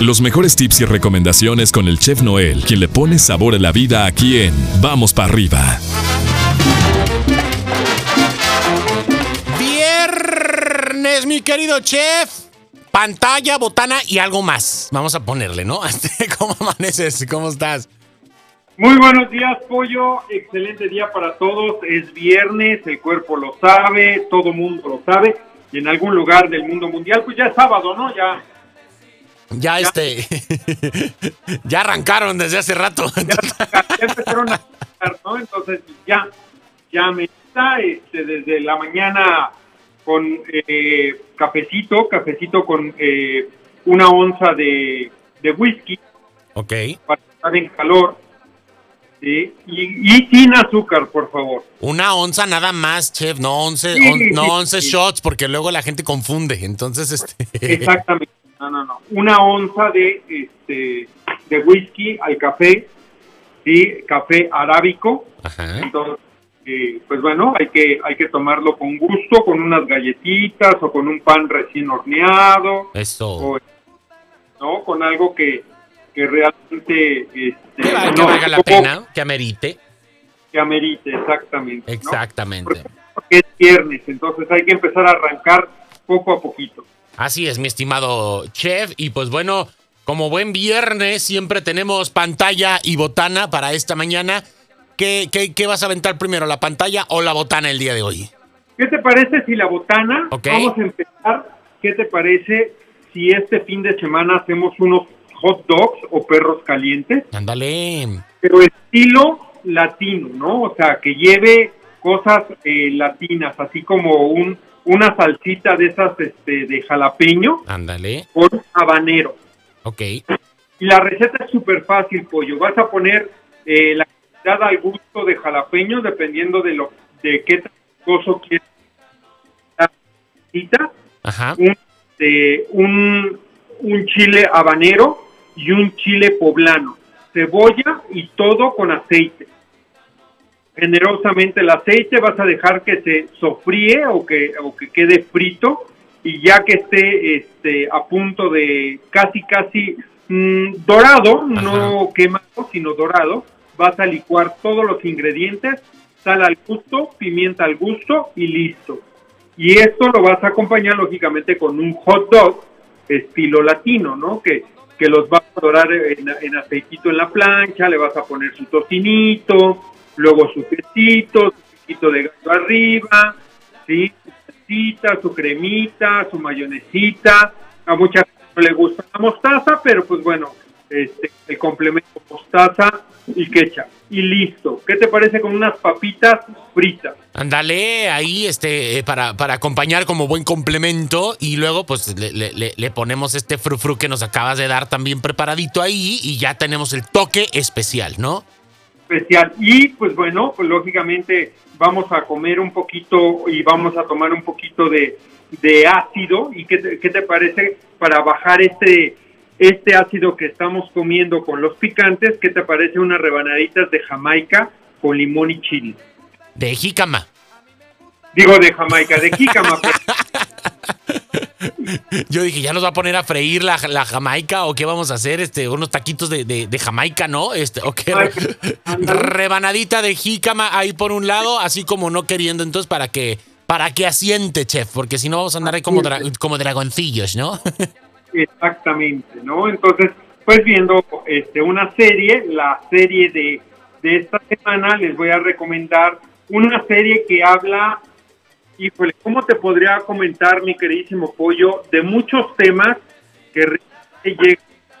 Los mejores tips y recomendaciones con el chef Noel, quien le pone sabor a la vida aquí en Vamos para arriba. Viernes, mi querido chef. Pantalla, botana y algo más. Vamos a ponerle, ¿no? ¿Cómo amaneces? ¿Cómo estás? Muy buenos días, Pollo. Excelente día para todos. Es viernes, el cuerpo lo sabe, todo mundo lo sabe. Y en algún lugar del mundo mundial, pues ya es sábado, ¿no? Ya. Ya, este. ya arrancaron desde hace rato. Ya, empezaron a ¿no? Entonces, ya, ya me está este, desde la mañana con eh, cafecito, cafecito con eh, una onza de, de whisky. Ok. Para estar en calor Sí, y, sin azúcar, por favor. Una onza nada más, chef, no once, no once shots, porque luego la gente confunde. Entonces, este. Exactamente. No, no, no. Una onza de este de whisky al café, sí, café arábico. Ajá. Entonces, eh, pues bueno, hay que hay que tomarlo con gusto, con unas galletitas o con un pan recién horneado. Eso. no, con algo que que realmente este, que, valga la pena, que amerite. Que amerite, exactamente. Exactamente. Porque, es viernes, entonces hay que empezar a arrancar poco a poquito. Así es, mi estimado chef. Y pues bueno, como buen viernes, siempre tenemos pantalla y botana para esta mañana. ¿Qué, qué, vas a aventar primero, la pantalla o la botana el día de hoy? ¿Qué te parece si la botana? Vamos a empezar. ¿Qué te parece si este fin de semana hacemos unos hot dogs o perros calientes. Ándale. Pero estilo latino, ¿no? O sea, que lleve cosas eh, latinas, así como un una salsita de esas este, de jalapeño. Ándale. Con habanero. Ok. Y la receta es súper fácil, pollo. Vas a poner eh, la cantidad al gusto de jalapeño, dependiendo de lo de qué coso quieres. Ajá. Un, un, un chile habanero y un chile poblano, cebolla y todo con aceite. Generosamente el aceite vas a dejar que se sofríe o que, o que quede frito y ya que esté este, a punto de casi casi mm, dorado, no quemado, sino dorado, vas a licuar todos los ingredientes, sal al gusto, pimienta al gusto y listo. Y esto lo vas a acompañar lógicamente con un hot dog estilo latino, ¿no? Que que los vas a dorar en, aceitito en la plancha, le vas a poner su tocinito, luego su quesito, su quesito de gato arriba, ¿sí? su su cremita, su mayonesita. A mucha gente no le gusta la mostaza, pero pues bueno, este, el complemento mostaza y ketchup. Y listo. ¿Qué te parece con unas papitas fritas? Ándale, ahí este, eh, para, para acompañar como buen complemento y luego pues le, ponemos este frufru que nos acabas de dar también preparadito ahí y ya tenemos el toque especial, ¿no? Especial. Y pues bueno, pues lógicamente vamos a comer un poquito y vamos a tomar un poquito de, ácido. ¿Y qué te, qué te parece para bajar este, este ácido que estamos comiendo con los picantes? ¿Qué te parece unas rebanaditas de Jamaica con limón y chile? De jícama. Digo de Jamaica, de jícama. Yo dije, ¿ya nos va a poner a freír la, la Jamaica o qué vamos a hacer? Este, unos taquitos de, de, Jamaica, ¿no? Este, o qué rebanadita de jícama ahí por un lado, así como no queriendo, entonces para que para que asiente, chef, porque si no vamos a andar ahí como, como dragoncillos, ¿no? Exactamente, ¿no? Entonces, pues viendo este, una serie, la serie de, de esta semana, les voy a recomendar una serie que habla, híjole, ¿cómo te podría comentar, mi queridísimo pollo, de muchos temas que llegan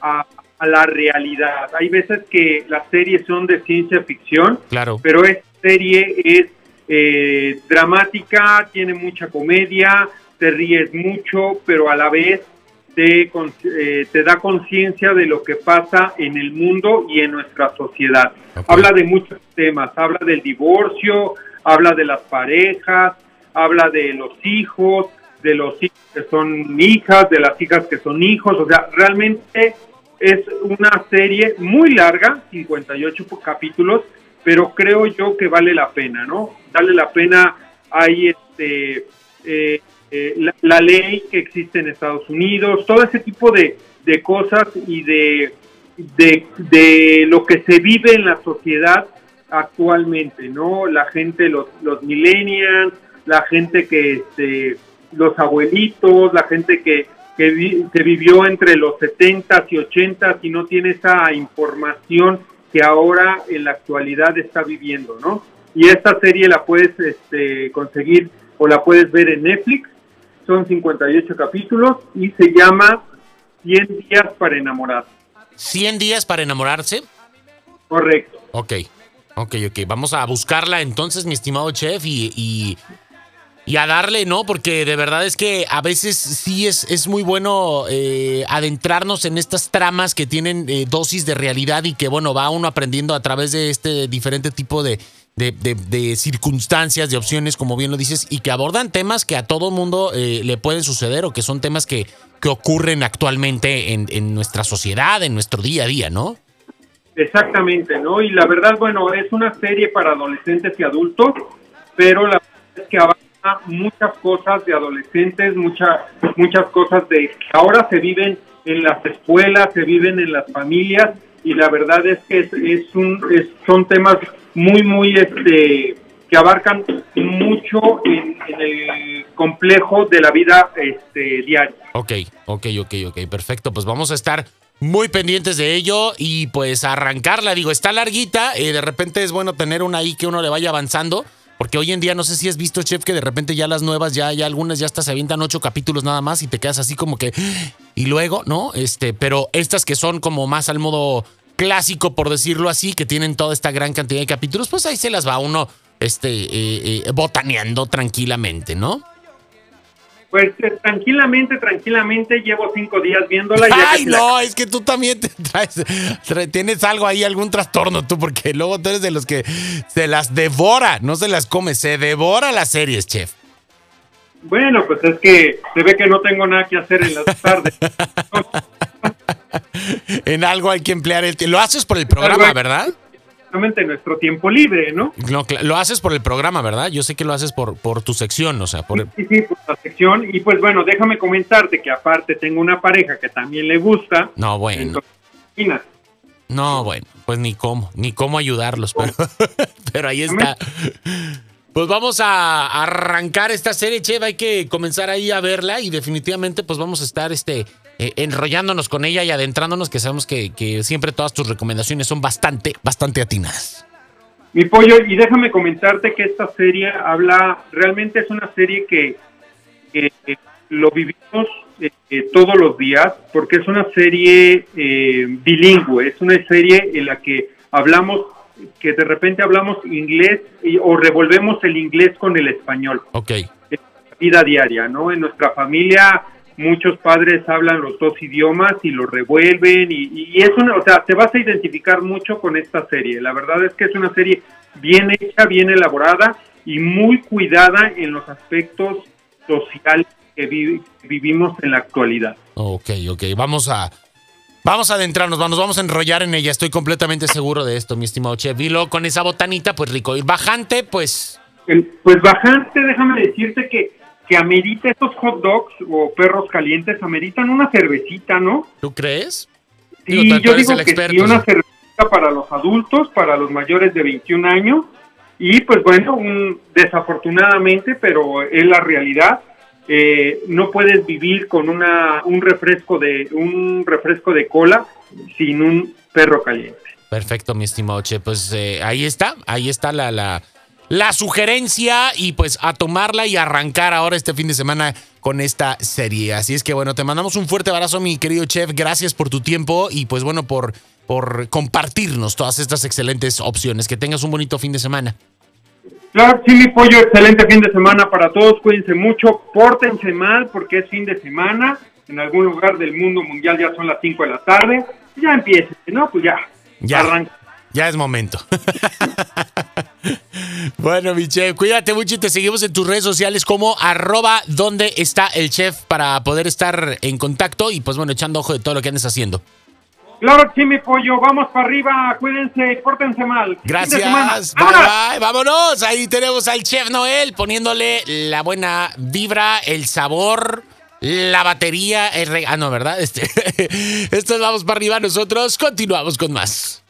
a, la realidad? Hay veces que las series son de ciencia ficción, claro. pero esta serie es eh, dramática, tiene mucha comedia, te ríes mucho, pero a la vez te, eh, te da conciencia de lo que pasa en el mundo y en nuestra sociedad. Habla de muchos temas, habla del divorcio, habla de las parejas, habla de los hijos, de los hijos que son hijas, de las hijas que son hijos, o sea, realmente es una serie muy larga, 58 capítulos, pero creo yo que vale la pena, ¿no? Vale la pena, hay este... Eh, eh, la, ley que existe en Estados Unidos, todo ese tipo de, de cosas y de, de, de, lo que se vive en la sociedad actualmente, ¿no? La gente, los, los millennials, la gente que, este, los abuelitos, la gente que, que, que vivió entre los 70s y 80s y no tiene esa información que ahora en la actualidad está viviendo, ¿no? Y esta serie la puedes este, conseguir o la puedes ver en Netflix, son 58 capítulos y se llama 100 días para enamorarse. ¿100 días para enamorarse? Correcto. Ok, ok, ok. Vamos a buscarla entonces, mi estimado chef, y, y, a darle, ¿no? Porque de verdad es que a veces sí es, es muy bueno eh, adentrarnos en estas tramas que tienen eh, dosis de realidad y que, bueno, va uno aprendiendo a través de este diferente tipo de de, de, circunstancias, de opciones, como bien lo dices, y que abordan temas que a todo mundo eh, le pueden suceder o que son temas que, que ocurren actualmente en, en, nuestra sociedad, en nuestro día a día, ¿no? Exactamente, ¿no? Y la verdad, bueno, es una serie para adolescentes y adultos, pero la verdad es que abarca muchas cosas de adolescentes, muchas, muchas cosas de ahora se viven en las escuelas, se viven en las familias, y la verdad es que es, es un, es, son temas muy, muy, este, que abarcan mucho en, el complejo de la vida este, diaria. Ok, ok, ok, ok, perfecto. Pues vamos a estar muy pendientes de ello y pues arrancarla. Digo, está larguita, y eh, de repente es bueno tener una ahí que uno le vaya avanzando. Porque hoy en día no sé si has visto, chef, que de repente ya las nuevas, ya, ya algunas ya hasta se avientan ocho capítulos nada más y te quedas así como que. Y luego, ¿no? Este, pero estas que son como más al modo clásico, por decirlo así, que tienen toda esta gran cantidad de capítulos, pues ahí se las va uno este, eh, eh, botaneando tranquilamente, ¿no? Pues eh, tranquilamente, tranquilamente llevo cinco días viéndola. Y Ay, no, es que tú también te traes, tienes algo ahí, algún trastorno tú, porque luego tú eres de los que se las devora, no se las come, se devora las series, chef. Bueno, pues es que se ve que no tengo nada que hacer en las tardes. en algo hay que emplear el tiempo. Lo haces por el programa, ¿verdad? Nuestro tiempo libre, ¿no? lo haces por el programa, ¿verdad? Yo sé que lo haces por, por tu sección, o sea, por... Sí, sí, por la sección. Y pues bueno, déjame comentarte que aparte tengo una pareja que también le gusta. No, bueno. no, bueno, pues ni cómo, ni cómo ayudarlos, pero, pero ahí está. Pues vamos a arrancar esta serie, Cheva. Hay que comenzar ahí a verla y definitivamente pues vamos a estar este, eh, enrollándonos con ella y adentrándonos, que sabemos que, que, siempre todas tus recomendaciones son bastante, bastante atinadas. Mi pollo, y déjame comentarte que esta serie habla, realmente es una serie que, lo vivimos eh, todos los días, porque es una serie eh, bilingüe, es una serie en la que hablamos que de repente hablamos inglés o revolvemos el inglés con el español. Ok. En la vida diaria, ¿no? En nuestra familia muchos padres hablan los dos idiomas y lo revuelven y, es una, o sea, te vas a identificar mucho con esta serie. La verdad es que es una serie bien hecha, bien elaborada y muy cuidada en los aspectos sociales que vivimos en la actualidad. Ok, ok, vamos a Vamos a adentrarnos, nos vamos a enrollar en ella. Estoy completamente seguro de esto, mi estimado Chef. Vilo con esa botanita, pues rico. Y bajante, pues. pues bajante, déjame decirte que, que amerita estos hot dogs o perros calientes, ameritan una cervecita, ¿no? ¿Tú crees? Sí, yo digo que sí, una cervecita para los adultos, para los mayores de 21 años. Y pues bueno, un, desafortunadamente, pero es la realidad eh, no puedes vivir con una, un refresco de un refresco de cola sin un perro caliente. Perfecto, mi estimado Che. Pues eh, ahí está, ahí está la, la, la sugerencia y pues a tomarla y arrancar ahora este fin de semana con esta serie. Así es que bueno, te mandamos un fuerte abrazo, mi querido chef. Gracias por tu tiempo y pues bueno, por, por compartirnos todas estas excelentes opciones. Que tengas un bonito fin de semana. Claro, sí, mi pollo, excelente fin de semana para todos. Cuídense mucho, pórtense mal porque es fin de semana. En algún lugar del mundo mundial ya son las 5 de la tarde. Ya empiecen, ¿no? Pues ya. Ya. Arranca. Ya es momento. bueno, mi chef, cuídate mucho y te seguimos en tus redes sociales como arroba donde está el chef para poder estar en contacto y pues bueno, echando ojo de todo lo que andes haciendo. Claro que sí, mi pollo. Vamos para arriba. Cuídense, pórtense mal. Gracias. Bye, bye. Vámonos. Ahí tenemos al chef Noel poniéndole la buena vibra, el sabor, la batería, el Ah, no, ¿verdad? Este, esto vamos para arriba nosotros. Continuamos con más.